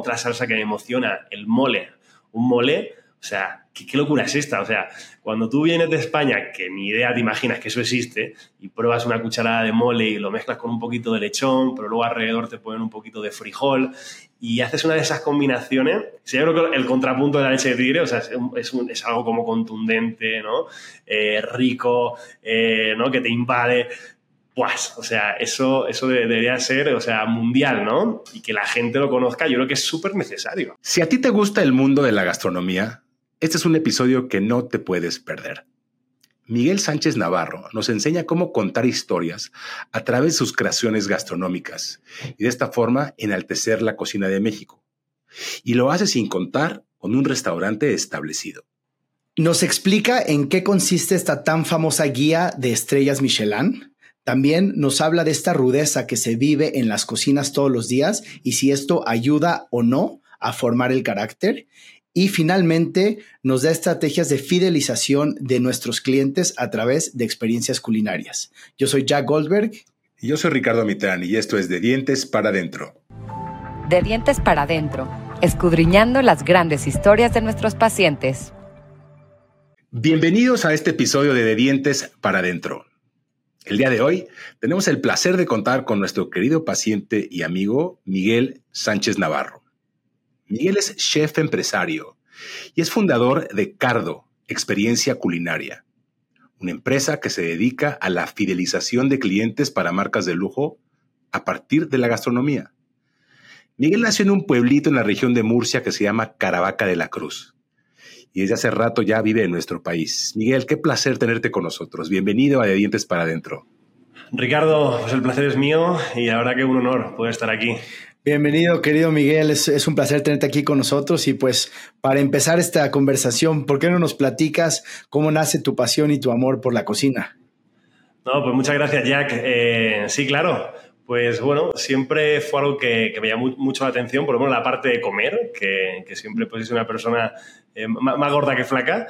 Otra salsa que me emociona, el mole. Un mole, o sea, ¿qué, locura es esta? O sea, cuando tú vienes de España, que ni idea te imaginas que eso existe, y pruebas una cucharada de mole y lo mezclas con un poquito de lechón, pero luego alrededor te ponen un poquito de frijol, y haces una de esas combinaciones, yo creo que el contrapunto de la leche de tigre, o sea, es, es, algo como contundente, ¿no? Eh, rico, eh, ¿no? Que te invade. Pues, o sea, eso, eso debería ser, o sea, mundial, ¿no? Y que la gente lo conozca, yo creo que es súper necesario. Si a ti te gusta el mundo de la gastronomía, este es un episodio que no te puedes perder. Miguel Sánchez Navarro nos enseña cómo contar historias a través de sus creaciones gastronómicas y de esta forma enaltecer la cocina de México. Y lo hace sin contar con un restaurante establecido. Nos explica en qué consiste esta tan famosa guía de estrellas Michelin. También nos habla de esta rudeza que se vive en las cocinas todos los días y si esto ayuda o no a formar el carácter. Y finalmente nos da estrategias de fidelización de nuestros clientes a través de experiencias culinarias. Yo soy Jack Goldberg. Y yo soy Ricardo Mitrán y esto es De Dientes para Adentro. De Dientes para Adentro, escudriñando las grandes historias de nuestros pacientes. Bienvenidos a este episodio de De Dientes para Adentro. El día de hoy tenemos el placer de contar con nuestro querido paciente y amigo Miguel Sánchez Navarro. Miguel es chef empresario y es fundador de Cardo, Experiencia Culinaria, una empresa que se dedica a la fidelización de clientes para marcas de lujo a partir de la gastronomía. Miguel nació en un pueblito en la región de Murcia que se llama Caravaca de la Cruz y desde hace rato ya vive en nuestro país. Miguel, qué placer tenerte con nosotros. Bienvenido a De Dientes para Adentro. Ricardo, pues el placer es mío y ahora que un honor poder estar aquí. Bienvenido, querido Miguel. Es, un placer tenerte aquí con nosotros. Y pues, para empezar esta conversación, ¿por qué no nos platicas cómo nace tu pasión y tu amor por la cocina? No, pues muchas gracias, Jack. Eh, sí, claro. Pues bueno, siempre fue algo que, me llamó mucho la atención, por lo menos la parte de comer, que, siempre pues, es una persona eh, más, gorda que flaca.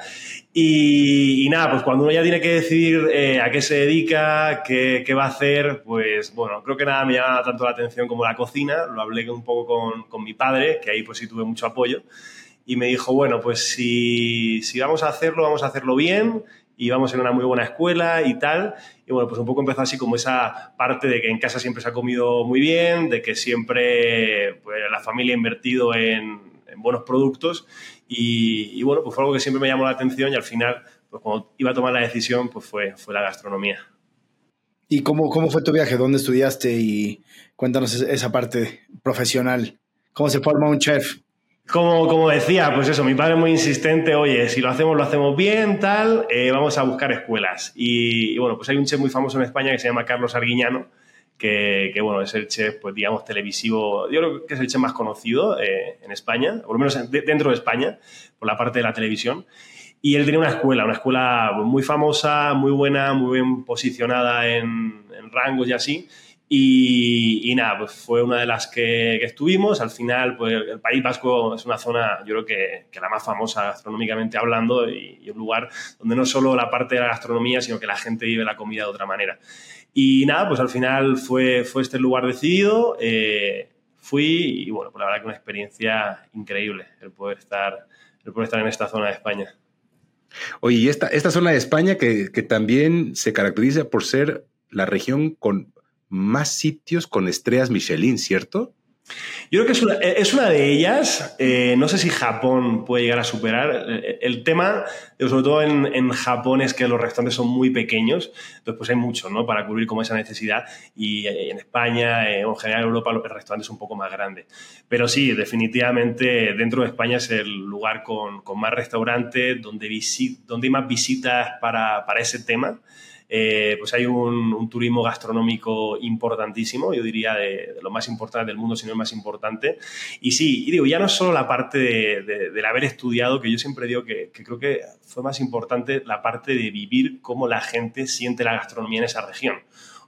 Y, nada, pues cuando uno ya tiene que decidir eh, a qué se dedica, qué, va a hacer, pues bueno, creo que nada me llama tanto la atención como la cocina. Lo hablé un poco con, con mi padre, que ahí pues sí tuve mucho apoyo. Y me dijo, bueno, pues si, si vamos a hacerlo, vamos a hacerlo bien y vamos en una muy buena escuela y tal. Y bueno, pues un poco empezó así como esa parte de que en casa siempre se ha comido muy bien, de que siempre pues, la familia ha invertido en, buenos productos y, bueno, pues fue algo que siempre me llamó la atención y al final, pues cuando iba a tomar la decisión, pues fue, fue la gastronomía. ¿Y cómo, cómo fue tu viaje? ¿Dónde estudiaste? Y cuéntanos esa parte profesional. ¿Cómo se forma un chef? Como, como, decía, pues eso, mi padre es muy insistente, oye, si lo hacemos, lo hacemos bien, tal, eh, vamos a buscar escuelas. Y, bueno, pues hay un chef muy famoso en España que se llama Carlos Arguiñano, que, que, bueno, es el chef, pues digamos, televisivo, yo creo que es el chef más conocido eh, en España, por lo menos dentro de España, por la parte de la televisión. Y él tenía una escuela, una escuela muy famosa, muy buena, muy bien posicionada en, en rangos y así. Y, nada, pues fue una de las que, estuvimos. Al final, pues el País Vasco es una zona, yo creo que, que la más famosa gastronómicamente hablando y, un lugar donde no solo la parte de la gastronomía, sino que la gente vive la comida de otra manera. Y nada, pues al final fue, fue este lugar decidido. Eh, fui y bueno, pues la verdad que una experiencia increíble el poder estar, el poder estar en esta zona de España. Oye, y esta, esta zona de España que, que también se caracteriza por ser la región con más sitios con estrellas Michelin, ¿cierto? Yo creo que es una, es una de ellas. Eh, no sé si Japón puede llegar a superar. Eh, el tema, sobre todo en, Japón, es que los restaurantes son muy pequeños. Entonces, pues hay mucho, ¿no? Para cubrir como esa necesidad. Y eh, en España, en general en Europa, el restaurante es un poco más grande. Pero sí, definitivamente dentro de España es el lugar con, más restaurantes, donde, donde hay más visitas para, para ese tema. Eh, pues hay un, turismo gastronómico importantísimo, yo diría de, lo más importante del mundo, si no el más importante. Y sí, y digo, ya no es solo la parte de, del haber estudiado, que yo siempre digo que, creo que fue más importante la parte de vivir cómo la gente siente la gastronomía en esa región.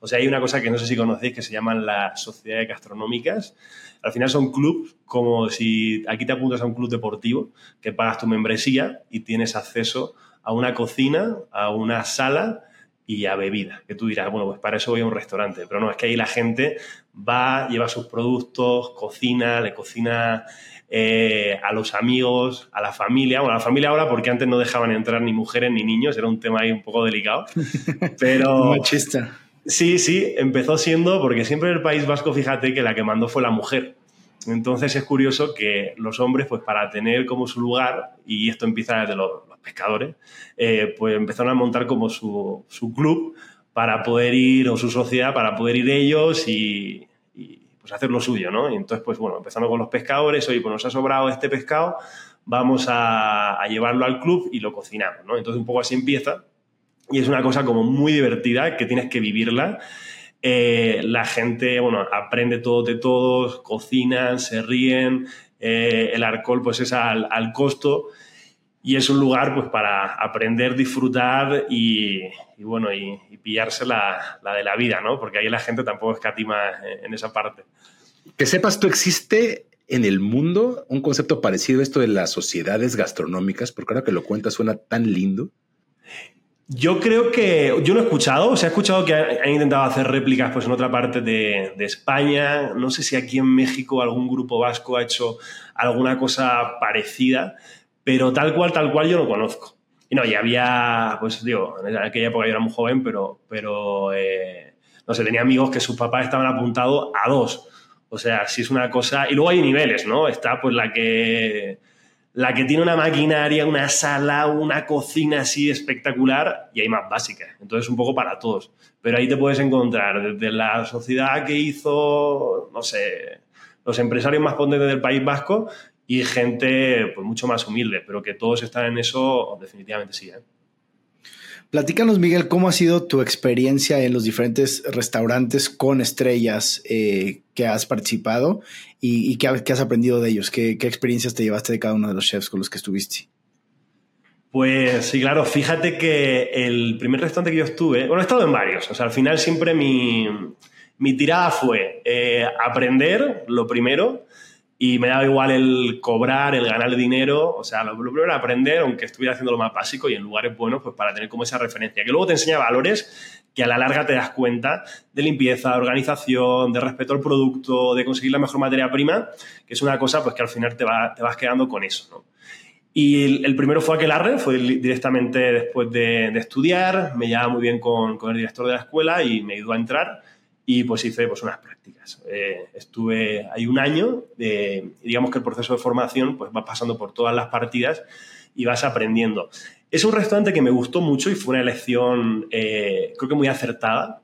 O sea, hay una cosa que no sé si conocéis que se llaman las sociedades gastronómicas. Al final son clubs como si aquí te apuntas a un club deportivo, que pagas tu membresía y tienes acceso a una cocina, a una sala y a bebida. Que tú dirás, bueno, pues para eso voy a un restaurante. Pero no, es que ahí la gente va, lleva sus productos, cocina, le cocina eh, a los amigos, a la familia. Bueno, a la familia ahora porque antes no dejaban entrar ni mujeres ni niños, era un tema ahí un poco delicado. Pero... Machista. Sí, sí, empezó siendo, porque siempre en el País Vasco, fíjate que la que mandó fue la mujer. Entonces es curioso que los hombres, pues para tener como su lugar, y esto empieza desde los, pescadores, eh, pues empezaron a montar como su, club para poder ir, o su sociedad, para poder ir ellos y, pues hacer lo suyo, ¿no? Y entonces, pues bueno, empezando con los pescadores, oye, pues nos ha sobrado este pescado, vamos a, a llevarlo al club y lo cocinamos, ¿no? Entonces un poco así empieza y es una cosa como muy divertida que tienes que vivirla. Eh, la gente, bueno, aprende todo de todos, cocinan, se ríen, eh, el alcohol pues es al, costo y es un lugar pues para aprender, disfrutar y, bueno, y, pillarse la, de la vida, ¿no? Porque ahí la gente tampoco escatima en esa parte. Que sepas, tú existe en el mundo un concepto parecido a esto de las sociedades gastronómicas, porque ahora que lo cuentas suena tan lindo. Yo creo que, yo lo he escuchado, se ha escuchado que han, intentado hacer réplicas pues, en otra parte de, España, no sé si aquí en México algún grupo vasco ha hecho alguna cosa parecida, pero tal cual, tal cual yo no conozco. Y no, ya había, pues digo, en aquella época yo era muy joven, pero, pero eh, no sé, tenía amigos que sus papás estaban apuntados a dos. O sea, si es una cosa... Y luego hay niveles, ¿no? Está pues la que la que tiene una maquinaria, una sala, una cocina así espectacular y hay más básicas. Entonces, un poco para todos. Pero ahí te puedes encontrar desde la sociedad que hizo, no sé, los empresarios más potentes del País Vasco y gente pues, mucho más humilde, pero que todos están en eso, definitivamente sí. ¿eh? Platícanos, Miguel, cómo ha sido tu experiencia en los diferentes restaurantes con estrellas eh, que has participado y, qué, has aprendido de ellos. ¿Qué, experiencias te llevaste de cada uno de los chefs con los que estuviste? Pues sí, claro. Fíjate que el primer restaurante que yo estuve, bueno, he estado en varios. O sea, al final siempre mi, tirada fue eh, aprender lo primero y me daba igual el cobrar, el ganar dinero, o sea, lo, primero era aprender, aunque estuviera haciendo lo más básico y en lugares buenos, pues para tener como esa referencia, que luego te enseña valores que a la larga te das cuenta de limpieza, de organización, de respeto al producto, de conseguir la mejor materia prima, que es una cosa pues que al final te, va, te vas quedando con eso, ¿no? Y el, primero fue Aquelarre, fue directamente después de, estudiar, me llevaba muy bien con, con, el director de la escuela y me ayudó a entrar y pues hice pues unas prácticas. Eh, estuve ahí un año, eh, digamos que el proceso de formación pues va pasando por todas las partidas y vas aprendiendo. Es un restaurante que me gustó mucho y fue una elección eh, creo que muy acertada,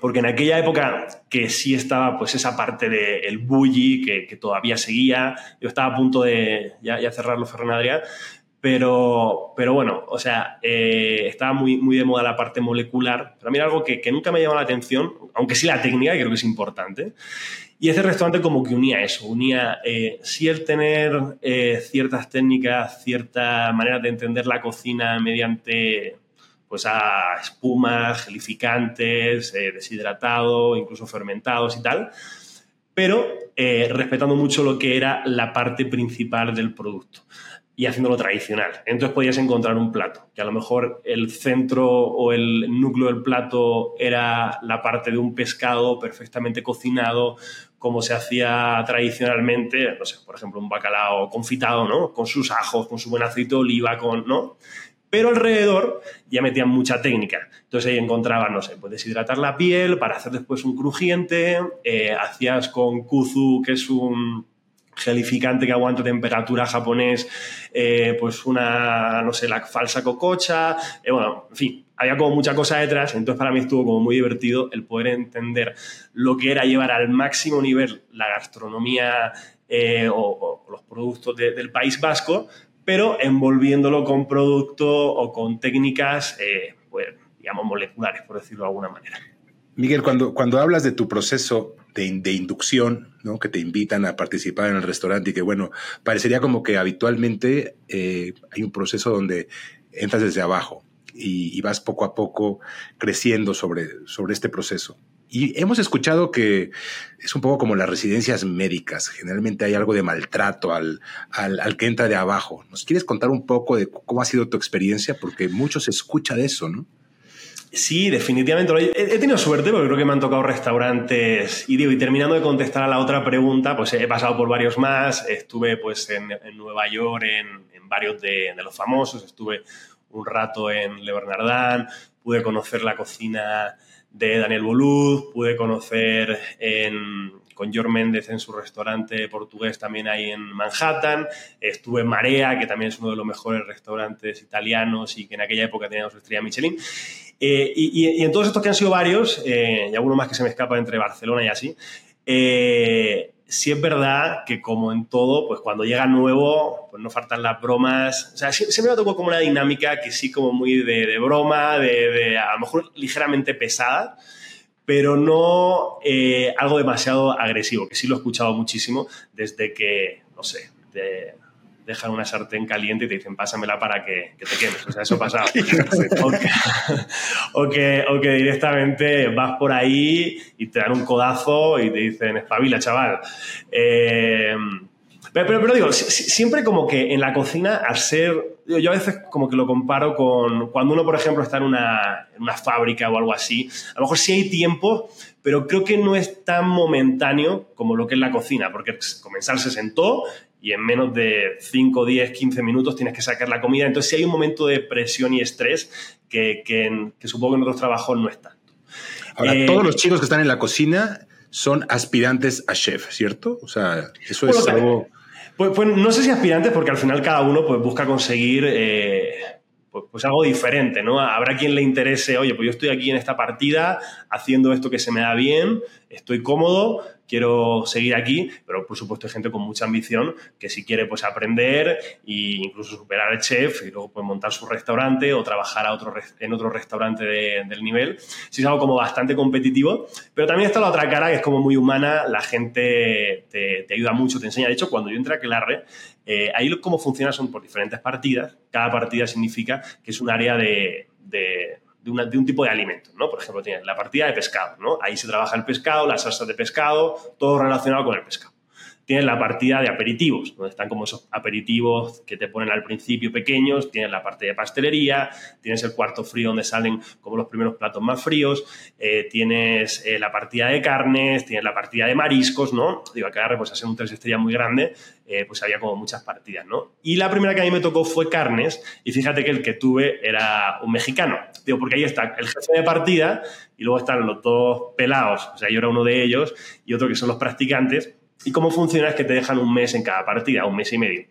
porque en aquella época que sí estaba pues esa parte del el bully que, que, todavía seguía, yo estaba a punto de ya, ya cerrarlo Ferran Adrià, pero, pero bueno, o sea, eh, estaba muy, muy de moda la parte molecular. Pero a mí era algo que, que nunca me llamó la atención, aunque sí la técnica, que creo que es importante. Y ese restaurante como que unía eso, unía eh, sí el tener eh, ciertas técnicas, cierta manera de entender la cocina mediante pues a espumas, gelificantes, eh, deshidratado, incluso fermentados y tal, pero respetando mucho lo que era la parte principal del producto y haciéndolo tradicional. Entonces podías encontrar un plato, que a lo mejor el centro o el núcleo del plato era la parte de un pescado perfectamente cocinado, como se hacía tradicionalmente, no sé, por ejemplo, un bacalao confitado, ¿no? Con sus ajos, con su buen aceite de oliva, con, ¿no? Pero alrededor ya metían mucha técnica. Entonces ahí encontraban, no sé, pues deshidratar la piel para hacer después un crujiente, eh, hacías con kuzu, que es un gelificante que aguanta temperatura japonés, eh, pues una, no sé, la falsa cococha, eh, bueno, en fin, había como mucha cosa detrás, entonces para mí estuvo como muy divertido el poder entender lo que era llevar al máximo nivel la gastronomía eh, o, los productos del País Vasco, pero envolviéndolo con producto o con técnicas, pues, digamos, moleculares, por decirlo de alguna manera. Miguel, cuando, cuando hablas de tu proceso de, inducción, ¿no? Que te invitan a participar en el restaurante y que, bueno, parecería como que habitualmente eh, hay un proceso donde entras desde abajo y, vas poco a poco creciendo sobre, sobre este proceso. Y hemos escuchado que es un poco como las residencias médicas. Generalmente hay algo de maltrato al, al, al, que entra de abajo. ¿Nos quieres contar un poco de cómo ha sido tu experiencia? Porque mucho se escucha de eso, ¿no? Sí, definitivamente. He, tenido suerte porque creo que me han tocado restaurantes. Y digo, y terminando de contestar a la otra pregunta, pues he pasado por varios más. Estuve pues en, Nueva York en, varios de, los famosos. Estuve un rato en Le Bernardin. Pude conocer la cocina de Daniel Bolud. Pude conocer en, con George Méndez en su restaurante portugués también ahí en Manhattan. Estuve en Marea, que también es uno de los mejores restaurantes italianos y que en aquella época tenía su estrella Michelin. Eh, y, en todos estos que han sido varios, eh, y alguno más que se me escapa entre Barcelona y así, eh, sí es verdad que como en todo, pues cuando llega nuevo, pues no faltan las bromas. O sea, siempre me tocó como una dinámica que sí como muy de, broma, de, de, a lo mejor ligeramente pesada, pero no eh, algo demasiado agresivo, que sí lo he escuchado muchísimo desde que, no sé, dejan una sartén caliente y te dicen, pásamela para que, te quemes. O sea, eso pasa. o, que, o, que, directamente vas por ahí y te dan un codazo y te dicen, espabila, chaval. Eh, pero, pero, digo, siempre como que en la cocina, al ser. Yo a veces como que lo comparo con cuando uno, por ejemplo, está en una, en una fábrica o algo así. A lo mejor sí hay tiempo, pero creo que no es tan momentáneo como lo que es la cocina, porque comenzar se sentó y en menos de 5, 10, 15 minutos tienes que sacar la comida. Entonces, sí hay un momento de presión y estrés que, que, supongo que en otros trabajos no es tanto. Ahora, eh, todos los chicos que están en la cocina son aspirantes a chef, ¿cierto? O sea, eso es algo... Pues, pues, no sé si aspirantes, porque al final cada uno pues, busca conseguir eh, pues, pues, algo diferente, ¿no? Habrá quien le interese, oye, pues yo estoy aquí en esta partida haciendo esto que se me da bien, estoy cómodo, quiero seguir aquí, pero por supuesto hay gente con mucha ambición que si quiere pues aprender e incluso superar al chef y luego pues montar su restaurante o trabajar a otro, en otro restaurante del nivel. Sí es algo como bastante competitivo, pero también está la otra cara que es como muy humana, la gente te, ayuda mucho, te enseña. De hecho, cuando yo entré a Quelarre, eh, ahí cómo funciona son por diferentes partidas. Cada partida significa que es un área de, un tipo de alimento, ¿no? Por ejemplo, tienes la partida de pescado, ¿no? Ahí se trabaja el pescado, las salsas de pescado, todo relacionado con el pescado. Tienes la partida de aperitivos, donde están como esos aperitivos que te ponen al principio pequeños, tienes la parte de pastelería, tienes el cuarto frío donde salen como los primeros platos más fríos, eh, tienes eh, la partida de carnes, tienes la partida de mariscos, ¿no? Digo, acá pues hacer un tres estrellas muy grande, eh, pues había como muchas partidas, ¿no? Y la primera que a mí me tocó fue carnes, y fíjate que el que tuve era un mexicano, digo, porque ahí está el jefe de partida y luego están los dos pelados, o sea, yo era uno de ellos, y otro que son los practicantes, y cómo funciona es que te dejan un mes en cada partida, un mes y medio.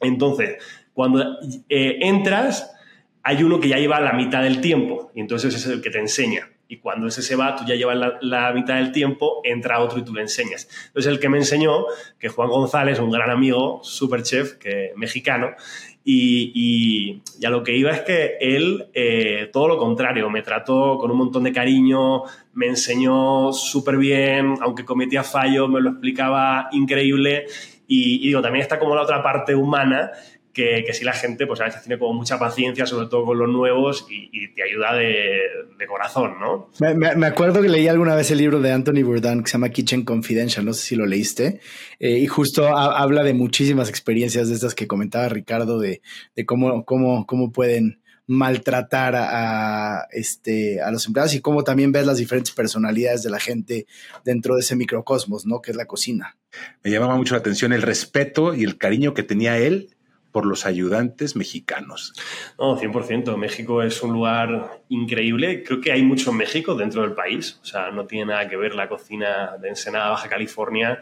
Entonces, cuando eh, entras, hay uno que ya lleva la mitad del tiempo y entonces ese es el que te enseña. Y cuando ese se va, tú ya llevas la, mitad del tiempo, entra otro y tú le enseñas. Entonces, el que me enseñó, que Juan González, un gran amigo, super chef, que, mexicano, y, y, a lo que iba es que él, eh, todo lo contrario, me trató con un montón de cariño, me enseñó súper bien, aunque cometía fallos, me lo explicaba increíble. Y, y, digo, también está como la otra parte humana que, que si la gente pues a veces tiene como mucha paciencia, sobre todo con los nuevos, y, te ayuda de, de corazón, ¿no? Me, me, acuerdo que leí alguna vez el libro de Anthony Bourdain que se llama Kitchen Confidential, no sé si lo leíste, eh, y justo habla de muchísimas experiencias de estas que comentaba Ricardo, de, de cómo, cómo, cómo pueden maltratar a, este, a los empleados y cómo también ves las diferentes personalidades de la gente dentro de ese microcosmos, ¿no? Que es la cocina. Me llamaba mucho la atención el respeto y el cariño que tenía él por los ayudantes mexicanos. No, 100%. México es un lugar increíble. Creo que hay mucho México dentro del país. O sea, no tiene nada que ver la cocina de Ensenada, Baja California,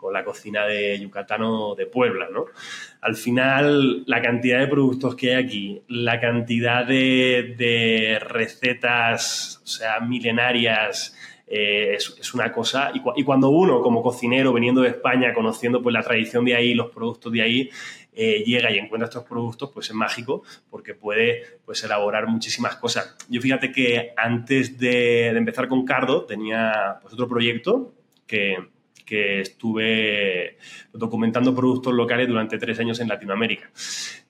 con la cocina de Yucatán o de Puebla, ¿no? Al final, la cantidad de productos que hay aquí, la cantidad de, recetas, o sea, milenarias, eh, es, una cosa. Y, y, cuando uno, como cocinero, veniendo de España, conociendo pues, la tradición de ahí, los productos de ahí, eh, llega y encuentra estos productos, pues es mágico porque puede pues, elaborar muchísimas cosas. Yo fíjate que antes de, empezar con Cardo tenía pues, otro proyecto que, que estuve documentando productos locales durante tres años en Latinoamérica.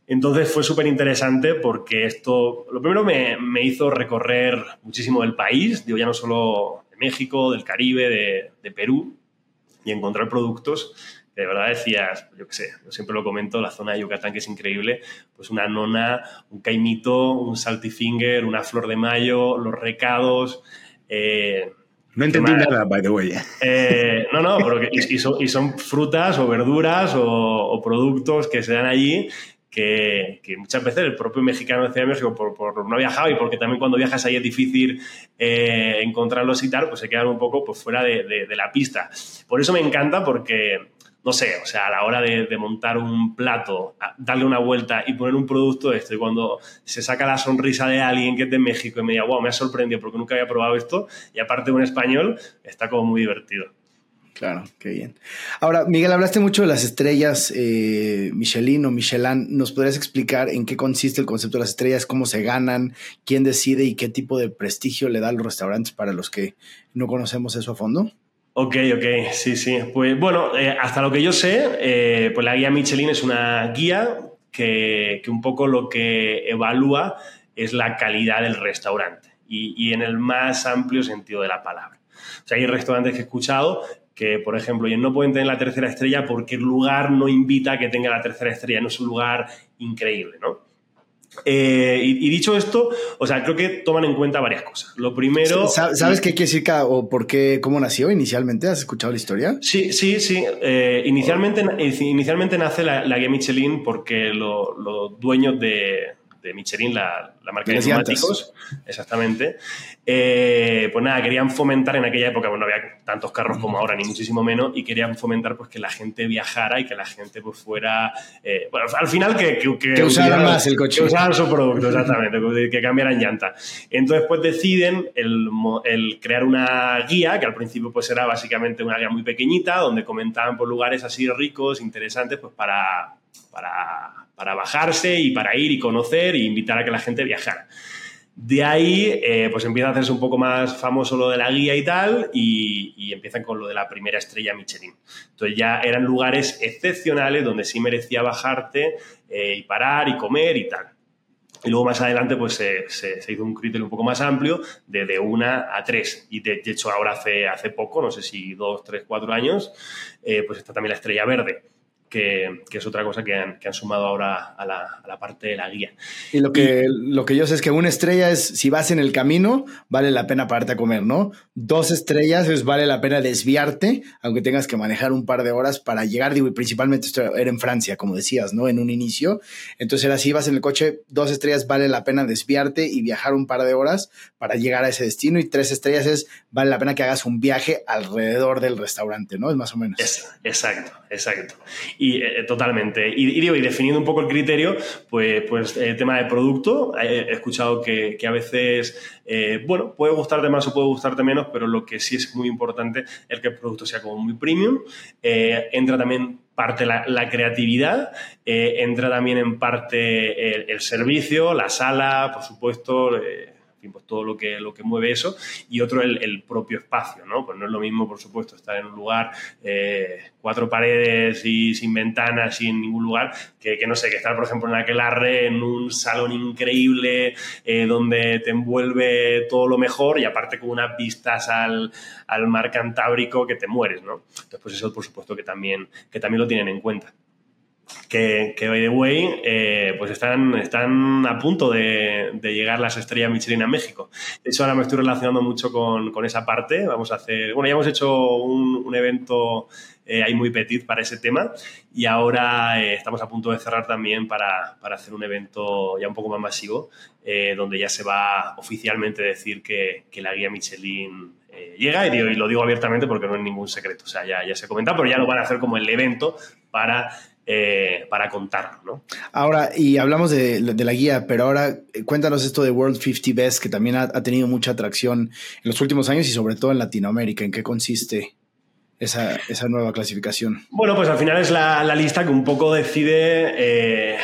Entonces fue súper interesante porque esto, lo primero me, me, hizo recorrer muchísimo del país, digo ya no solo de México, del Caribe, de, de Perú, y encontrar productos de verdad decías, yo qué sé, yo siempre lo comento, la zona de Yucatán que es increíble, pues una nona, un caimito, un saltifinger, una flor de mayo, los recados. Eh, no entendí nada, by the way. Eh, no, no, pero y, son, frutas o verduras o, productos que se dan allí que, muchas veces el propio mexicano de Ciudad de México, por, por, no viajado y porque también cuando viajas ahí es difícil eh, encontrarlos y tal, pues se quedan un poco pues, fuera de, de, la pista. Por eso me encanta porque, no sé, o sea, a la hora de, montar un plato, darle una vuelta y poner un producto de esto, y cuando se saca la sonrisa de alguien que es de México y me diga, wow, me ha sorprendido porque nunca había probado esto, y aparte un español, está como muy divertido. Claro, qué bien. Ahora, Miguel, hablaste mucho de las estrellas eh, Michelin o Michelin. ¿Nos podrías explicar en qué consiste el concepto de las estrellas, cómo se ganan, quién decide y qué tipo de prestigio le da a los restaurantes para los que no conocemos eso a fondo? Ok, ok, sí, sí. Pues bueno, eh, hasta lo que yo sé, eh, pues la guía Michelin es una guía que, un poco lo que evalúa es la calidad del restaurante y, y en el más amplio sentido de la palabra. O sea, hay restaurantes que he escuchado que, por ejemplo, ellos no pueden tener la tercera estrella porque el lugar no invita a que tenga la tercera estrella, no es un lugar increíble, ¿no? Eh, y, dicho esto, o sea, creo que toman en cuenta varias cosas. Lo primero. ¿Sabes qué quiere decir o por qué, cómo nació inicialmente? ¿Has escuchado la historia? Sí, sí, sí. Eh, inicialmente, inicialmente nace la, guía Michelin porque los dueños de, de Michelin, la, marca de neumáticos, exactamente. Eh, pues nada, querían fomentar en aquella época, bueno, no había tantos carros como ahora, ni muchísimo menos, y querían fomentar pues que la gente viajara y que la gente pues fuera, eh, bueno, al final que, que, usaran más el coche. Que usaran su producto, exactamente, que cambiaran llanta. Entonces pues deciden el, el, crear una guía, que al principio pues era básicamente una guía muy pequeñita, donde comentaban por lugares así ricos, interesantes, pues para, para para bajarse y para ir y conocer e invitar a que la gente viajara. De ahí, eh, pues empieza a hacerse un poco más famoso lo de la guía y tal, y, empiezan con lo de la primera estrella Michelin. Entonces ya eran lugares excepcionales donde sí merecía bajarte eh, y parar y comer y tal. Y luego más adelante pues se, hizo un criterio un poco más amplio de, de una a tres. Y de, hecho ahora hace, hace poco, no sé si dos, tres, cuatro años, eh, pues está también la estrella verde que, es otra cosa que han, sumado ahora a la, parte de la guía. Y lo que, lo que yo sé es que una estrella es, si vas en el camino, vale la pena pararte a comer, ¿no? Dos estrellas es vale la pena desviarte, aunque tengas que manejar un par de horas para llegar, digo, y principalmente esto era en Francia, como decías, ¿no? En un inicio. Entonces era si vas en el coche, dos estrellas vale la pena desviarte y viajar un par de horas para llegar a ese destino, y tres estrellas es vale la pena que hagas un viaje alrededor del restaurante, ¿no? Es más o menos. exacto, exacto. Y eh, totalmente. Y, digo, y definiendo un poco el criterio, pues, pues el tema de producto, he escuchado que, que a veces, eh, bueno, puede gustarte más o puede gustarte menos, pero lo que sí es muy importante es que el producto sea como muy premium. Eh, entra también parte la, la creatividad, entra también en parte el, el, servicio, la sala, por supuesto pues todo lo que, lo que mueve eso, y otro el, propio espacio, ¿no? Pues no es lo mismo, por supuesto, estar en un lugar, eh, cuatro paredes y sin ventanas y en ningún lugar, que, no sé, que estar, por ejemplo, en aquel arre, en un salón increíble, eh, donde te envuelve todo lo mejor y aparte con unas vistas al, al mar Cantábrico que te mueres, ¿no? Entonces, pues eso, por supuesto, que también, que también lo tienen en cuenta que, que by the way, eh, pues están, están a punto de, llegar las estrellas Michelin a México. De hecho, ahora me estoy relacionando mucho con, con esa parte. Vamos a hacer, bueno, ya hemos hecho un, un evento eh, ahí muy petit para ese tema y ahora eh, estamos a punto de cerrar también para, para, hacer un evento ya un poco más masivo, donde ya se va oficialmente decir que, que la guía Michelin llega y, y, lo digo abiertamente porque no es ningún secreto, o sea, ya, ya se comenta, pero ya lo van a hacer como el evento para eh, para contarlo. ¿no? Ahora, y hablamos de, la guía, pero ahora eh, cuéntanos esto de World 50 Best, que también ha, tenido mucha atracción en los últimos años y sobre todo en Latinoamérica. ¿En qué consiste esa, nueva clasificación? Bueno, pues al final es la, lista que un poco decide... Eh,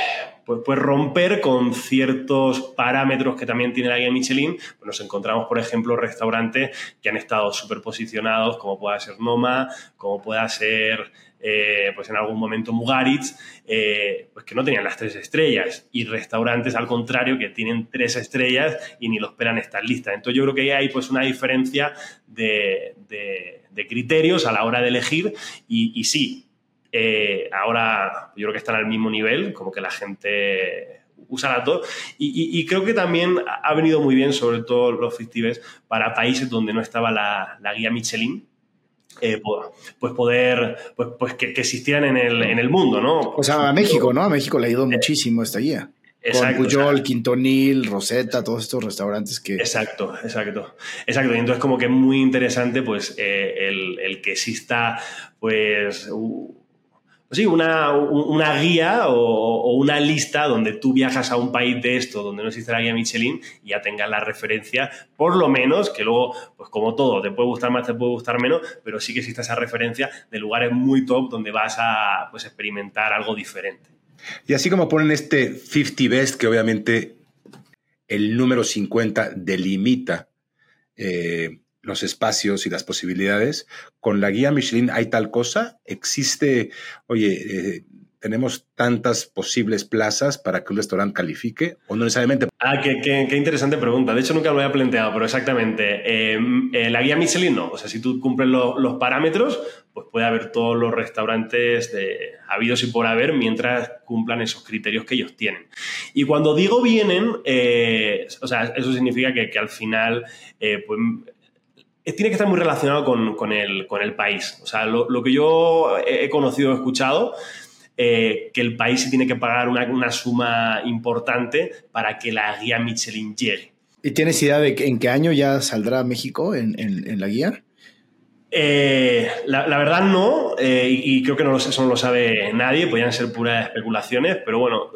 pues, pues, romper con ciertos parámetros que también tiene la guía Michelin. Nos encontramos, por ejemplo, restaurantes que han estado superposicionados, como pueda ser Noma, como pueda ser eh, pues en algún momento Mugaritz, eh, pues que no tenían las tres estrellas y restaurantes al contrario que tienen tres estrellas y ni lo esperan estar listas. Entonces yo creo que hay pues una diferencia de, criterios a la hora de elegir y, sí, eh, ahora yo creo que están al mismo nivel, como que la gente usa todo. Y, y, creo que también ha venido muy bien, sobre todo los festivales, para países donde no estaba la guía Michelin. Eh, pues poder, pues, pues que, existieran en el, en el mundo, ¿no? O sea, a México, ¿no? A México le ido eh, muchísimo esta guía. Exacto, con Puyol, Quintonil, Rosetta, todos estos restaurantes que... Exacto, exacto. Exacto. Y entonces como que es muy interesante pues eh, el, el, que exista pues pues sí, una, una guía o, una lista donde tú viajas a un país de esto, donde no existe la guía Michelin, y ya tengas la referencia, por lo menos, que luego, pues como todo, te puede gustar más, te puede gustar menos, pero sí que existe esa referencia de lugares muy top donde vas a pues, experimentar algo diferente. Y así como ponen este 50 Best, que obviamente el número 50 delimita eh, los espacios y las posibilidades. Con la guía Michelin hay tal cosa, existe, oye, eh, tenemos tantas posibles plazas para que un restaurante califique o no necesariamente. Ah, qué, qué, interesante pregunta. De hecho, nunca lo había planteado, pero exactamente. Em, eh, la guía Michelin no. O sea, si tú cumples los parámetros, pues puede haber todos los restaurantes de, habidos y por haber mientras cumplan esos criterios que ellos tienen. Y cuando digo vienen, eh, o sea, eso significa que, que al final, pues tiene que estar muy relacionado con, el, país. O sea, lo, que yo he conocido, he escuchado, eh, que el país tiene que pagar una, suma importante para que la guía Michelin llegue. ¿Y tienes idea de en qué año ya saldrá México en, la guía? Eh, la, verdad no, eh, y, creo que no eso no lo sabe nadie, podrían ser puras especulaciones, pero bueno,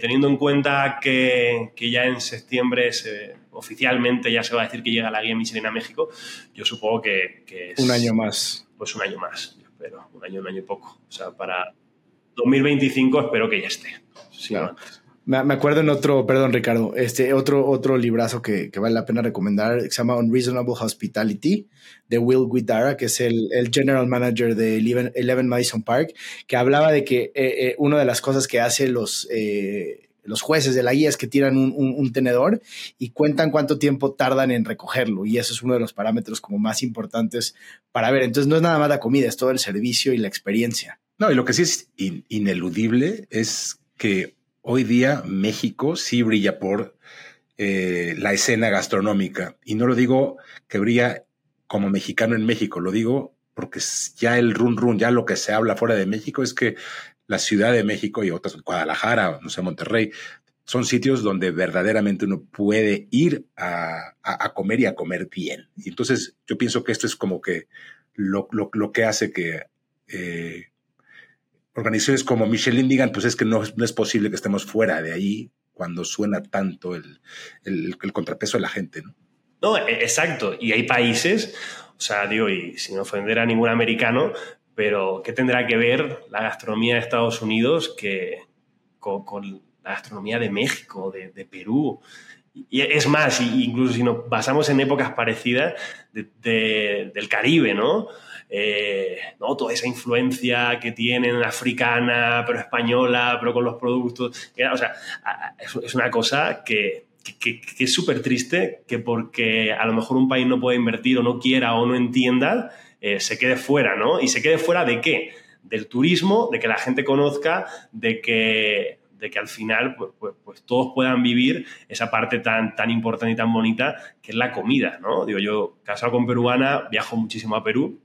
teniendo en cuenta que, que ya en septiembre se, oficialmente ya se va a decir que llega la guía Michelin a México, yo supongo que, es... Un año más. Pues un año más, yo espero. Un año, un año y poco. O sea, para 2025 espero que ya esté. Me, acuerdo en otro, perdón Ricardo, este otro, otro librazo que, vale la pena recomendar, se llama Unreasonable Hospitality, de Will Guidara, que es el, general manager de Eleven, Madison Park, que hablaba de que eh, eh, una de las cosas que hace los... Eh, los jueces de la guía es que tiran un, tenedor y cuentan cuánto tiempo tardan en recogerlo. Y eso es uno de los parámetros como más importantes para ver. Entonces no es nada más la comida, es todo el servicio y la experiencia. No, y lo que sí es ineludible es que hoy día México sí brilla por eh, la escena gastronómica. Y no lo digo que brilla como mexicano en México, lo digo porque ya el run run, ya lo que se habla fuera de México es que la Ciudad de México y otras, Guadalajara, no sé, Monterrey, son sitios donde verdaderamente uno puede ir a, comer y a comer bien. Y entonces yo pienso que esto es como que lo, que hace que eh, organizaciones como Michelin digan, pues es que no, no, es posible que estemos fuera de ahí cuando suena tanto el, el, el contrapeso de la gente, ¿no? No, e, exacto. Y hay países, o sea, digo, y sin ofender a ningún americano, pero ¿qué tendrá que ver la gastronomía de Estados Unidos que, con, la gastronomía de México, de, Perú? Y es más, incluso si nos basamos en épocas parecidas del Caribe, ¿no? Eh, ¿no? Toda esa influencia que tienen africana, pero española, pero con los productos. O sea, es, una cosa que, que es súper triste, que porque a lo mejor un país no puede invertir o no quiera o no entienda, eh, se quede fuera, ¿no? ¿Y se quede fuera de qué? Del turismo, de que la gente conozca, de que, de que al final pues, pues, pues, todos puedan vivir esa parte tan, tan importante y tan bonita que es la comida, ¿no? Digo, yo casado con peruana, viajo muchísimo a Perú,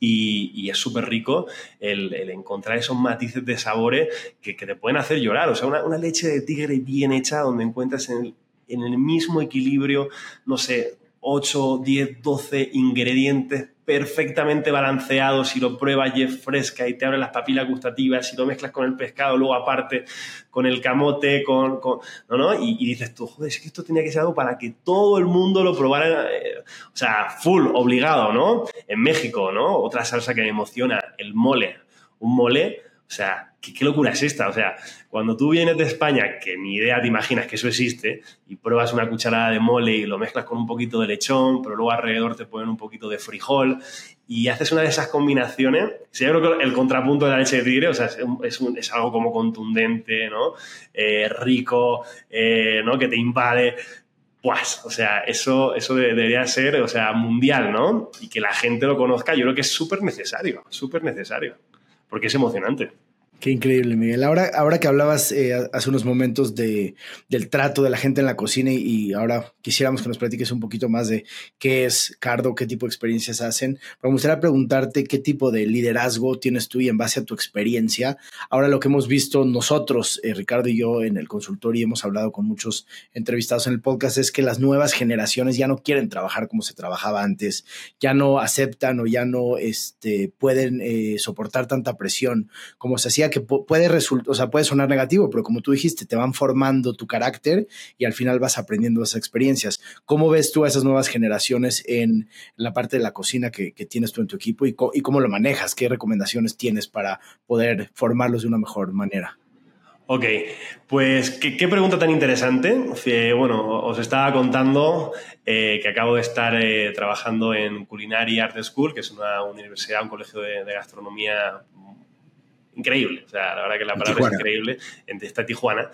y, es súper rico el, encontrar esos matices de sabores que, te pueden hacer llorar. O sea, una, leche de tigre bien hecha donde encuentras en en el mismo equilibrio, no sé, 8, 10, 12 ingredientes perfectamente balanceado, si lo pruebas y es fresca y te abre las papilas gustativas, si lo mezclas con el pescado, luego aparte con el camote, con... ¿no, no? Y, dices tú, joder, es que esto tenía que ser algo para que todo el mundo lo probara, eh, o sea, full, obligado, ¿no? En México, ¿no? Otra salsa que me emociona, el mole. Un mole, o sea, ¿qué, locura es esta? O sea, cuando tú vienes de España, que ni idea te imaginas que eso existe, y pruebas una cucharada de mole y lo mezclas con un poquito de lechón, pero luego alrededor te ponen un poquito de frijol, y haces una de esas combinaciones, si yo creo que el contrapunto de la leche de tigre, o sea, es, es, algo como contundente, ¿no? Eh, rico, eh, ¿no? Que te invade. Pues, o sea, eso, eso debería ser, o sea, mundial, ¿no? Y que la gente lo conozca, yo creo que es súper necesario, súper necesario porque es emocionante. Qué increíble, Miguel. Ahora, ahora que hablabas eh, hace unos momentos de, del trato de la gente en la cocina y, ahora quisiéramos que nos platiques un poquito más de qué es Cardo, qué tipo de experiencias hacen. me gustaría preguntarte qué tipo de liderazgo tienes tú y en base a tu experiencia. Ahora lo que hemos visto nosotros, eh, Ricardo y yo en el consultorio y hemos hablado con muchos entrevistados en el podcast es que las nuevas generaciones ya no quieren trabajar como se trabajaba antes, ya no aceptan o ya no este, pueden eh, soportar tanta presión como se hacía que puede resultar, o sea, puede sonar negativo, pero como tú dijiste, te van formando tu carácter y al final vas aprendiendo esas experiencias. ¿Cómo ves tú a esas nuevas generaciones en la parte de la cocina que, tienes tú en tu equipo y, y cómo lo manejas? ¿Qué recomendaciones tienes para poder formarlos de una mejor manera? Ok, pues qué, pregunta tan interesante. bueno, os estaba contando eh, que acabo de estar eh, trabajando en Culinary Art School, que es una universidad, un colegio de gastronomía increíble. O sea, la verdad que la palabra es increíble. Está Tijuana.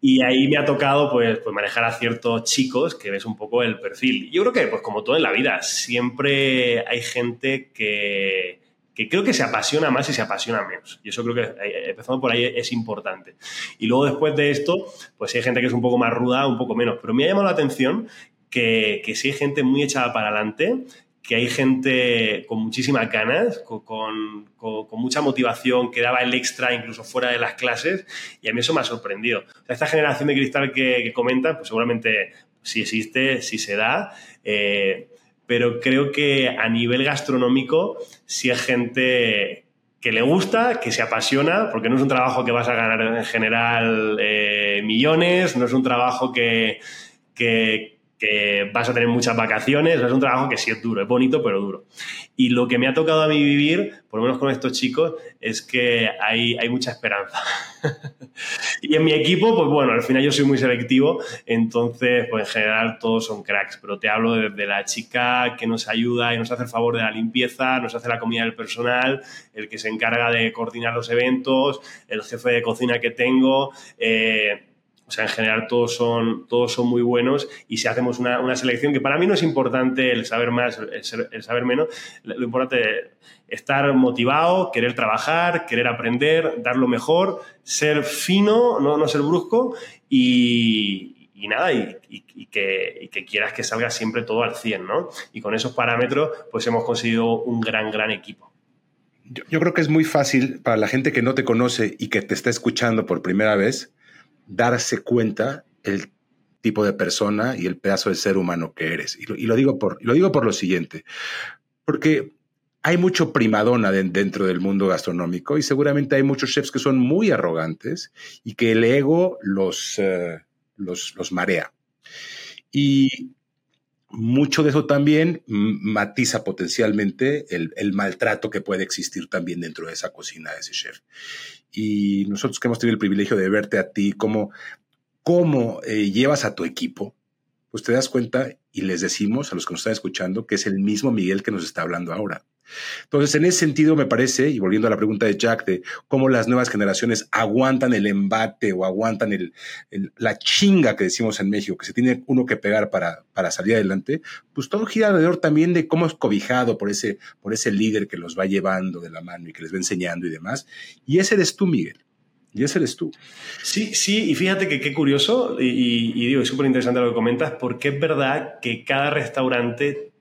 Y ahí me ha tocado pues, pues, manejar a ciertos chicos que ves un poco el perfil. Yo creo que, pues como todo en la vida, siempre hay gente que, que creo que se apasiona más y se apasiona menos. Y eso creo que, eh, empezando por ahí, es importante. Y luego después de esto, pues hay gente que es un poco más ruda, un poco menos. Pero me ha llamado la atención que, que sí hay gente muy echada para adelante, que hay gente con muchísimas ganas, con, mucha motivación, que daba el extra incluso fuera de las clases, y a mí eso me ha sorprendido. esta generación de cristal que, comenta, pues seguramente sí existe, sí se da, eh, pero creo que a nivel gastronómico sí hay gente que le gusta, que se apasiona, porque no es un trabajo que vas a ganar en general eh, millones, no es un trabajo que, que que vas a tener muchas vacaciones, es un trabajo que sí es duro, es bonito, pero duro. Y lo que me ha tocado a mí vivir, por lo menos con estos chicos, es que hay, hay mucha esperanza. y en mi equipo, pues bueno, al final yo soy muy selectivo, entonces, pues en general todos son cracks, pero te hablo de, la chica que nos ayuda y nos hace el favor de la limpieza, nos hace la comida del personal, el que se encarga de coordinar los eventos, el jefe de cocina que tengo. Eh, o sea, en general todos son, todos son muy buenos y si hacemos una, selección, que para mí no es importante el saber más, el, saber menos, lo importante es estar motivado, querer trabajar, querer aprender, dar lo mejor, ser fino, no, no ser brusco y, nada, y, que, que, quieras que salga siempre todo al 100, ¿no? Y con esos parámetros, pues hemos conseguido un gran, gran equipo. yo creo que es muy fácil para la gente que no te conoce y que te está escuchando por primera vez, darse cuenta el tipo de persona y el pedazo de ser humano que eres. Y lo, digo, por, lo digo por lo siguiente, porque hay mucho primadona dentro del mundo gastronómico y seguramente hay muchos chefs que son muy arrogantes y que el ego los, eh, los, los marea. Y mucho de eso también matiza potencialmente el, el, maltrato que puede existir también dentro de esa cocina de ese chef y nosotros que hemos tenido el privilegio de verte a ti, cómo, cómo eh, llevas a tu equipo, pues te das cuenta y les decimos a los que nos están escuchando que es el mismo Miguel que nos está hablando ahora. Entonces, en ese sentido, me parece, y volviendo a la pregunta de Jack, de cómo las nuevas generaciones aguantan el embate o aguantan el, la chinga que decimos en México, que se tiene uno que pegar para, para salir adelante, pues todo gira alrededor también de cómo es cobijado por ese, por ese líder que los va llevando de la mano y que les va enseñando y demás. Y ese eres tú, Miguel. Y ese eres tú. Sí, sí, y fíjate que qué curioso, y, digo, es súper interesante lo que comentas, porque es verdad que cada restaurante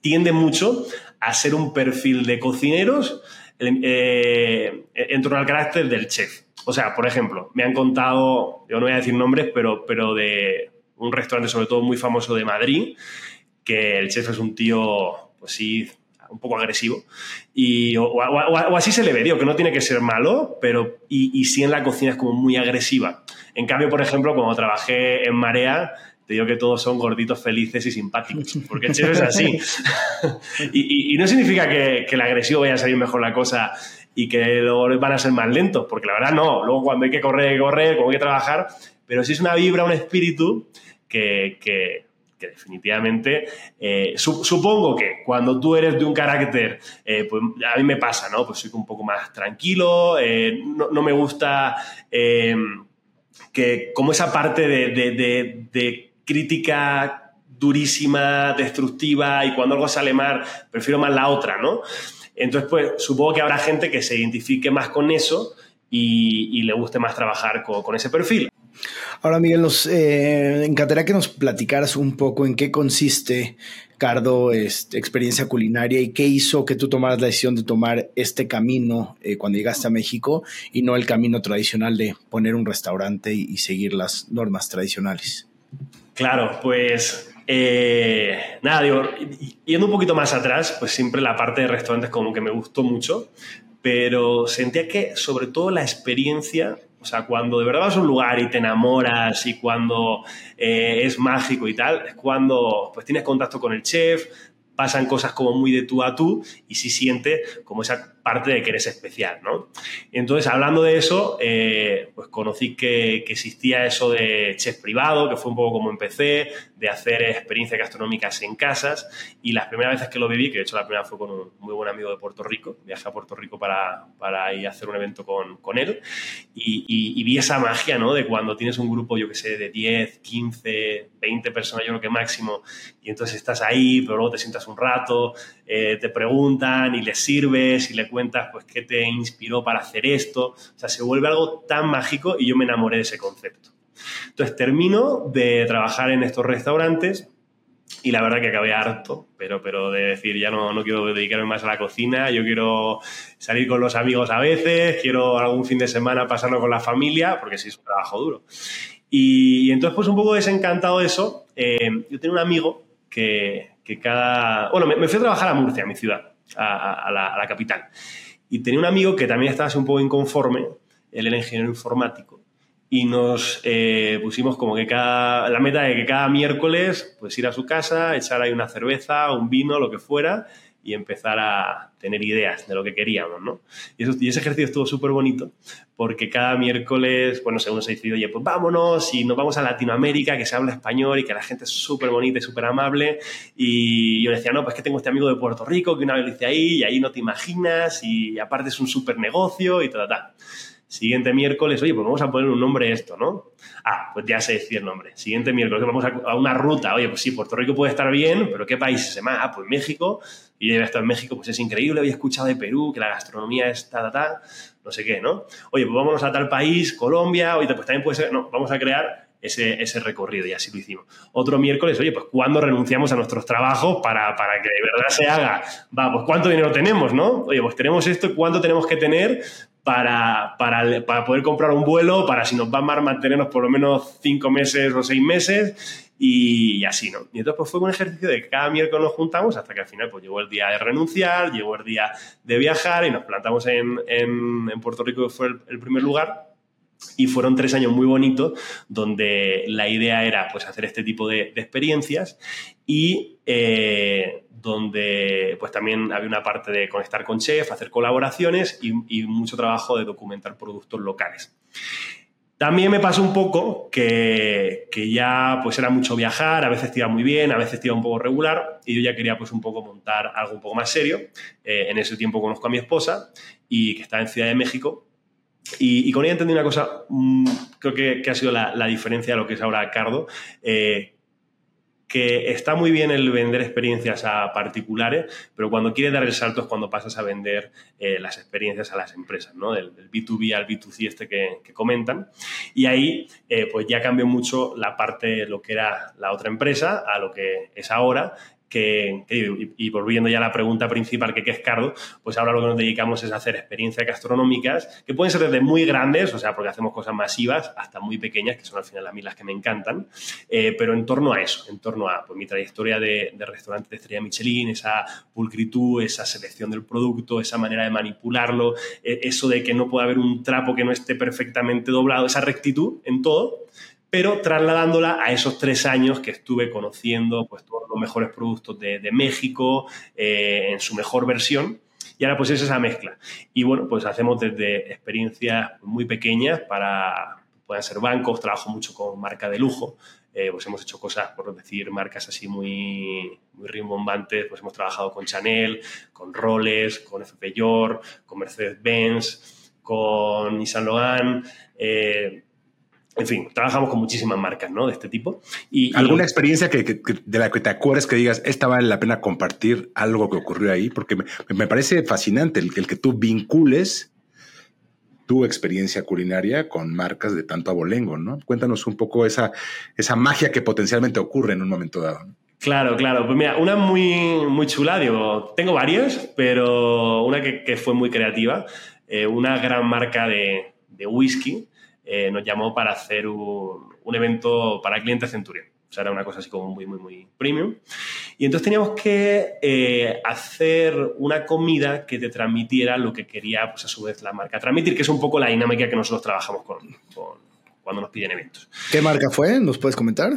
tiende mucho a ser un perfil de cocineros eh, en torno al carácter del chef. O sea, por ejemplo, me han contado, yo no voy a decir nombres, pero, pero de un restaurante sobre todo muy famoso de Madrid, que el chef es un tío, pues sí, un poco agresivo. Y, o, así se le ve, digo, que no tiene que ser malo, pero y, y sí en la cocina es como muy agresiva. En cambio, por ejemplo, cuando trabajé en Marea, te digo que todos son gorditos felices y simpáticos, porque el chef es así. y, no significa que, que el agresivo vaya a salir mejor la cosa y que luego van a ser más lentos, porque la verdad no. Luego cuando hay que correr, hay que correr, cuando hay que trabajar, pero sí es una vibra, un espíritu que, que, definitivamente eh, supongo que cuando tú eres de un carácter, eh, pues a mí me pasa, ¿no? Pues soy un poco más tranquilo, eh, no, no, me gusta que como esa parte de, de, crítica durísima, destructiva, y cuando algo sale mal, prefiero más la otra, ¿no? Entonces, pues supongo que habrá gente que se identifique más con eso y, le guste más trabajar con, ese perfil. Ahora, Miguel, nos eh, encantaría que nos platicaras un poco en qué consiste Cardo, este, experiencia culinaria y qué hizo que tú tomaras la decisión de tomar este camino eh, cuando llegaste a México y no el camino tradicional de poner un restaurante y, seguir las normas tradicionales. Claro, pues eh, nada, digo, yendo un poquito más atrás, pues siempre la parte de restaurantes como que me gustó mucho, pero sentía que sobre todo la experiencia o sea, cuando de verdad vas a un lugar y te enamoras y cuando eh, es mágico y tal, es cuando pues tienes contacto con el chef, pasan cosas como muy de tú a tú y sí siente como esa parte de que eres especial, ¿no? entonces, hablando de eso, eh, pues conocí que, existía eso de chef privado, que fue un poco como empecé, de hacer experiencias gastronómicas en casas y las primeras veces que lo viví, que de hecho la primera fue con un muy buen amigo de Puerto Rico, viajé a Puerto Rico para, para ir a hacer un evento con, con él y, vi esa magia, ¿no? De cuando tienes un grupo, yo que sé, de 10, 15, 20 personas, yo creo que máximo, y entonces estás ahí, pero luego te sientas un rato, eh, te preguntan y les sirves y le cuentas pues qué te inspiró para hacer esto. O sea, se vuelve algo tan mágico y yo me enamoré de ese concepto. Entonces termino de trabajar en estos restaurantes y la verdad que acabé harto, pero, pero de decir, ya no, no quiero dedicarme más a la cocina, yo quiero salir con los amigos a veces, quiero algún fin de semana pasarlo con la familia, porque sí es un trabajo duro. Y, entonces, pues un poco desencantado de eso, eh, yo tenía un amigo que, que cada... Bueno, me, fui a trabajar a Murcia, a mi ciudad, a, la, capital. Y tenía un amigo que también estaba un poco inconforme, él era ingeniero informático, y nos eh, pusimos como que cada, la meta de que cada miércoles pues ir a su casa, echar ahí una cerveza, un vino, lo que fuera, y empezar a tener ideas de lo que queríamos, ¿no? Y, ese ejercicio estuvo súper bonito porque cada miércoles, bueno, según se decidió, oye, pues vámonos y nos vamos a Latinoamérica, que se habla español y que la gente es súper bonita y súper amable. Y yo decía, no, pues que tengo este amigo de Puerto Rico que una vez lo hice ahí y ahí no te imaginas y aparte es un súper negocio y tal, tal. Siguiente miércoles, oye, pues vamos a poner un nombre a esto, ¿no? Ah, pues ya sé decir el nombre. Siguiente miércoles, vamos a, una ruta. Oye, pues sí, Puerto Rico puede estar bien, pero ¿qué país se llama? Ah, pues México. Y yo estado en México, pues es increíble. Había escuchado de Perú, que la gastronomía es ta, ta, ta, no sé qué, ¿no? Oye, pues vámonos a tal país, Colombia. Oye, pues también puede ser, no, vamos a crear ese, ese, recorrido y así lo hicimos. Otro miércoles, oye, pues ¿cuándo renunciamos a nuestros trabajos para, para, que de verdad se haga? Va, pues ¿cuánto dinero tenemos, no? Oye, pues tenemos esto, ¿cuánto tenemos que tener para, para, para, poder comprar un vuelo, para si nos va mal mantenernos por lo menos cinco meses o seis meses y, así, ¿no? Y entonces pues fue un ejercicio de que cada miércoles nos juntamos hasta que al final pues llegó el día de renunciar, llegó el día de viajar y nos plantamos en, en, en Puerto Rico, que fue el, primer lugar. Y fueron tres años muy bonitos donde la idea era pues hacer este tipo de, de experiencias y eh, donde pues también había una parte de conectar con chef, hacer colaboraciones y, mucho trabajo de documentar productos locales. También me pasó un poco que, ya pues era mucho viajar, a veces te iba muy bien, a veces te iba un poco regular y yo ya quería pues un poco montar algo un poco más serio. Eh, en ese tiempo conozco a mi esposa y que está en Ciudad de México y, con ella entendí una cosa, mm, creo que, ha sido la, diferencia de lo que es ahora Cardo, eh, que está muy bien el vender experiencias a particulares, pero cuando quieres dar el salto es cuando pasas a vender eh, las experiencias a las empresas, ¿no? Del, B2B al B2C este que, comentan. Y ahí eh, pues ya cambió mucho la parte lo que era la otra empresa a lo que es ahora que, y, volviendo ya a la pregunta principal, que qué es Cardo, pues ahora lo que nos dedicamos es a hacer experiencias gastronómicas que pueden ser desde muy grandes, o sea, porque hacemos cosas masivas, hasta muy pequeñas, que son al final a mí las que me encantan, eh, pero en torno a eso, en torno a pues, mi trayectoria de, de restaurante de estrella Michelin, esa pulcritud, esa selección del producto, esa manera de manipularlo, eh, eso de que no puede haber un trapo que no esté perfectamente doblado, esa rectitud en todo, pero trasladándola a esos tres años que estuve conociendo pues, todos los mejores productos de, México eh, en su mejor versión. Y ahora pues es esa mezcla. Y bueno, pues hacemos desde experiencias muy pequeñas para, pueden ser bancos, trabajo mucho con marca de lujo, eh, pues hemos hecho cosas, por decir, marcas así muy, muy rimbombantes, pues hemos trabajado con Chanel, con Rolex, con FP York, con Mercedes-Benz, con Nissan Logan, eh, en fin, trabajamos con muchísimas marcas, ¿no? De este tipo. Y, ¿Alguna experiencia que, de la que te acuerdes que digas, esta vale la pena compartir algo que ocurrió ahí? Porque me, parece fascinante el, el, que tú vincules tu experiencia culinaria con marcas de tanto abolengo, ¿no? Cuéntanos un poco esa, esa magia que potencialmente ocurre en un momento dado. Claro, claro. Pues mira, una muy, muy chula, digo, tengo varios, pero una que, fue muy creativa, eh, una gran marca de, de whisky, eh, nos llamó para hacer un, evento para clientes Centurion. O sea, era una cosa así como muy, muy, muy premium. Y entonces teníamos que eh, hacer una comida que te transmitiera lo que quería, pues a su vez, la marca transmitir, que es un poco la dinámica que nosotros trabajamos con, cuando nos piden eventos. ¿Qué marca fue? ¿Nos puedes comentar?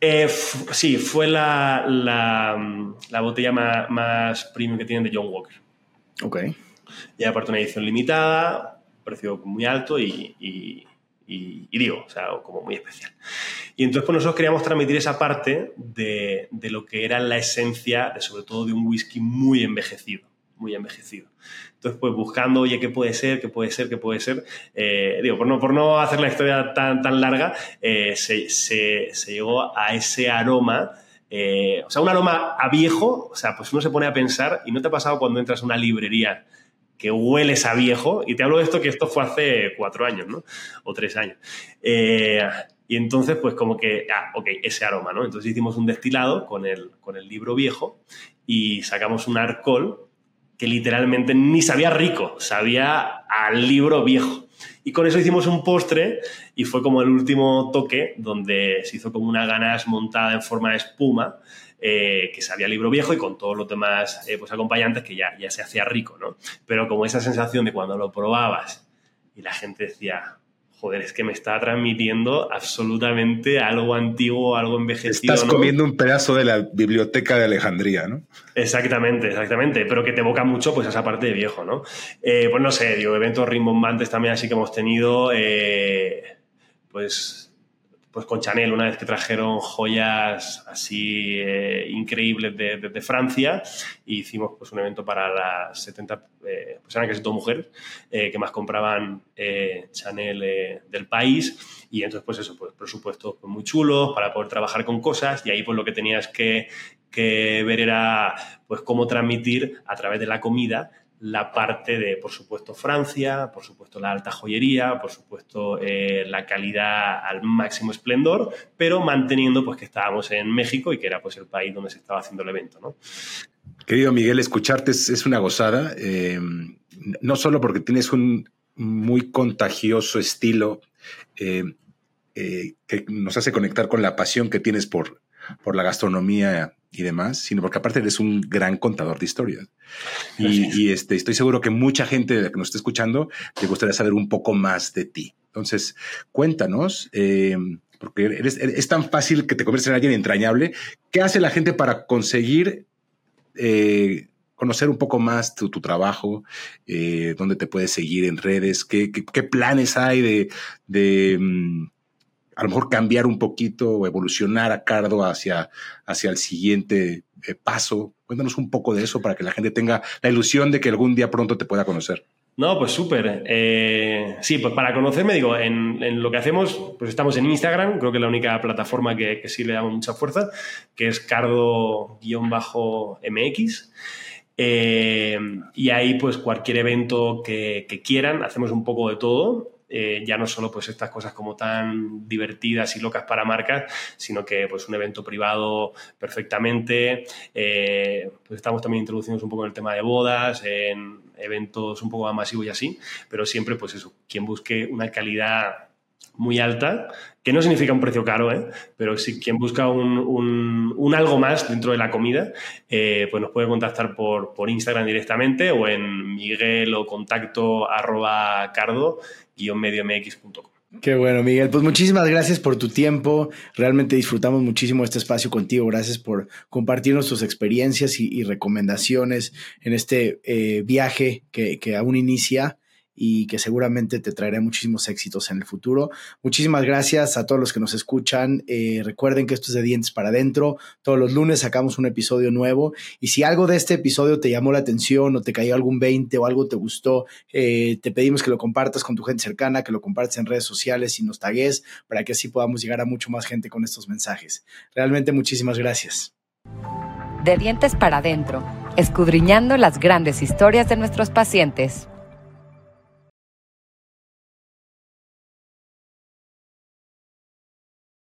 Eh, sí, fue la, la, botella más, más, premium que tienen de John Walker. Ok. Y aparte una edición limitada, precio muy alto y, digo, o sea, como muy especial. Y entonces pues nosotros queríamos transmitir esa parte de, lo que era la esencia, de, sobre todo de un whisky muy envejecido, muy envejecido. Entonces, pues buscando, oye, ¿qué puede ser? ¿Qué puede ser? ¿Qué puede ser? Eh, digo, por no, por no hacer la historia tan, tan larga, eh, se, llegó a ese aroma eh, o sea, un aroma a viejo, o sea, pues uno se pone a pensar, y no te ha pasado cuando entras a una librería que hueles a viejo, y te hablo de esto que esto fue hace cuatro años, ¿no? O tres años. Eh, y entonces, pues como que, ah, ok, ese aroma, ¿no? Entonces hicimos un destilado con el, con el libro viejo y sacamos un alcohol que literalmente ni sabía rico, sabía al libro viejo. Y con eso hicimos un postre y fue como el último toque donde se hizo como una ganache montada en forma de espuma eh, que sabía libro viejo y con todos los demás eh, pues, acompañantes que ya, ya se hacía rico, ¿no? Pero como esa sensación de cuando lo probabas y la gente decía, joder, es que me está transmitiendo absolutamente algo antiguo, algo envejecido. Estás comiendo un pedazo de la biblioteca de Alejandría, ¿no? Exactamente, exactamente, pero que te evoca mucho pues esa parte de viejo, ¿no? Eh, pues no sé, digo, eventos rimbombantes también así que hemos tenido, pues pues con Chanel, una vez que trajeron joyas así eh, increíbles desde de, Francia, hicimos pues un evento para las 70, eh, pues eran casi todas mujeres, eh, que más compraban Chanel del país, y entonces pues eso, pues presupuestos pues, muy chulos para poder trabajar con cosas, y ahí pues lo que tenías que, que ver era pues cómo transmitir a través de la comida la parte de, por supuesto, Francia, por supuesto, la alta joyería, por supuesto, eh, la calidad al máximo esplendor, pero manteniendo pues, que estábamos en México y que era pues, el país donde se estaba haciendo el evento. ¿no? Querido Miguel, escucharte es, una gozada, eh, no solo porque tienes un muy contagioso estilo eh, que nos hace conectar con la pasión que tienes por, por la gastronomía y demás, sino porque aparte eres un gran contador de historias. Y, este, estoy seguro que mucha gente que nos está escuchando te gustaría saber un poco más de ti. Entonces, cuéntanos, eh, porque eres, es tan fácil que te conviertas en alguien entrañable. ¿Qué hace la gente para conseguir eh, conocer un poco más tu, tu trabajo? Eh, ¿Dónde te puedes seguir en redes? ¿Qué, qué, planes hay de... de mm, a lo mejor cambiar un poquito o evolucionar a Cardo hacia, hacia el siguiente eh, paso. Cuéntanos un poco de eso para que la gente tenga la ilusión de que algún día pronto te pueda conocer. No, pues súper. Eh, sí, pues para conocerme, digo, en, lo que hacemos, pues estamos en Instagram, creo que es la única plataforma que, sí le damos mucha fuerza, que es cardo-mx. Eh, y ahí, pues cualquier evento que, que, quieran, hacemos un poco de todo. Eh, ya no solo pues estas cosas como tan divertidas y locas para marcas, sino que pues un evento privado perfectamente. Eh, pues estamos también introduciendo un poco en el tema de bodas, en eventos un poco más masivos y así, pero siempre pues eso, quien busque una calidad muy alta, que no significa un precio caro, ¿eh? pero si quien busca un, algo más dentro de la comida, pues nos puede contactar por, por Instagram directamente o en miguel o contacto arroba cardo mediomx.com. Qué bueno, Miguel. Pues muchísimas gracias por tu tiempo. Realmente disfrutamos muchísimo este espacio contigo. Gracias por compartirnos tus experiencias y, recomendaciones en este eh, viaje que, aún inicia y que seguramente te traerá muchísimos éxitos en el futuro. Muchísimas gracias a todos los que nos escuchan. Eh, recuerden que esto es de dientes para adentro. Todos los lunes sacamos un episodio nuevo y si algo de este episodio te llamó la atención o te cayó algún 20 o algo te gustó, eh, te pedimos que lo compartas con tu gente cercana, que lo compartas en redes sociales y nos tagues para que así podamos llegar a mucho más gente con estos mensajes. Realmente muchísimas gracias. De dientes para adentro, escudriñando las grandes historias de nuestros pacientes.